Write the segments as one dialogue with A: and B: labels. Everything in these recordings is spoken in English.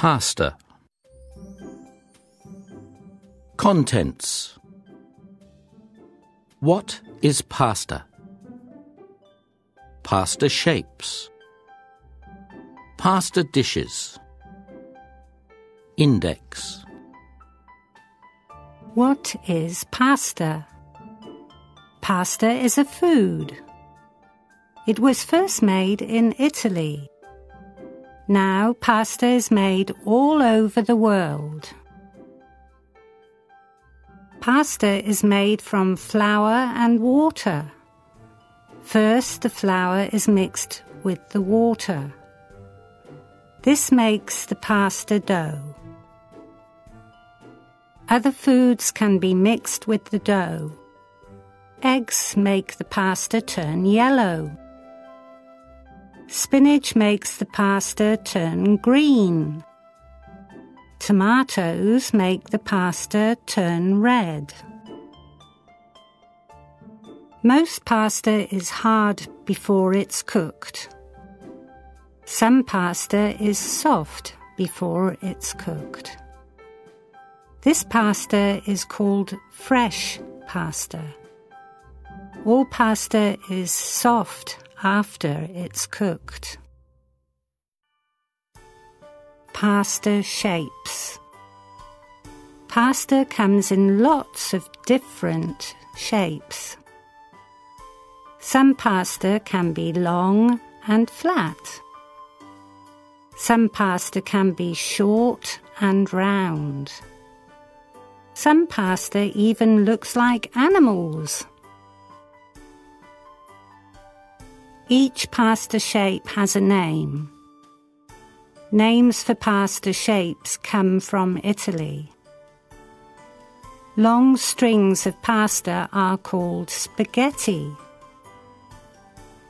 A: Pasta. Contents What is pasta? Pasta shapes. Pasta dishes. Index.
B: What is pasta? Pasta is a food. It was first made in Italy. Now pasta is made all over the world. Pasta is made from flour and water. First, the flour is mixed with the water. This makes the pasta dough. Other foods can be mixed with the dough. Eggs make the pasta turn yellow. Spinach makes the pasta turn green. Tomatoes make the pasta turn red. Most pasta is hard before it's cooked. Some pasta is soft before it's cooked. This pasta is called fresh pasta. All pasta is soft after it's cooked. Pasta shapes. Pasta comes in lots of different shapes. Some pasta can be long and flat. Some pasta can be short and round. Some pasta even looks like animals. Each pasta shape has a name. Names for pasta shapes come from Italy. Long strings of pasta are called spaghetti.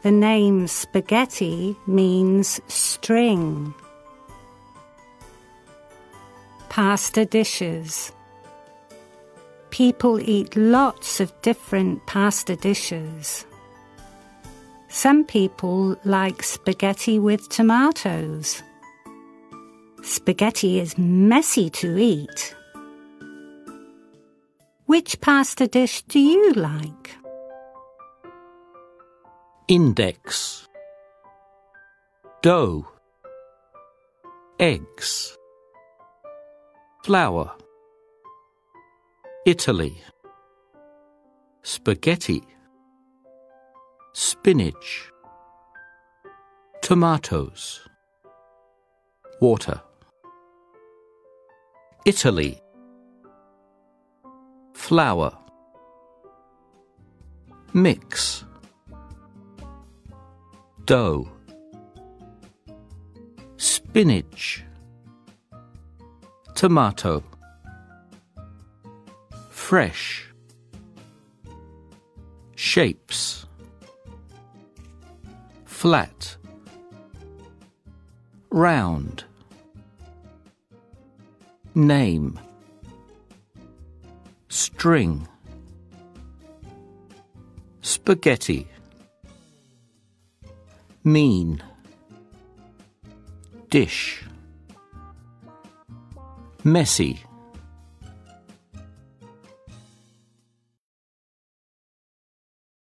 B: The name spaghetti means string. Pasta dishes. People eat lots of different pasta dishes. Some people like spaghetti with tomatoes. Spaghetti is messy to eat. Which pasta dish do you like?
A: Index. Dough. Eggs. Flour. Italy. Spaghetti. Spinach. Tomatoes. Water. Italy. Flour. Mix dough, spinach, tomato, fresh, shapes, flat, round, name, string, spaghetti. Mean. Dish. Messy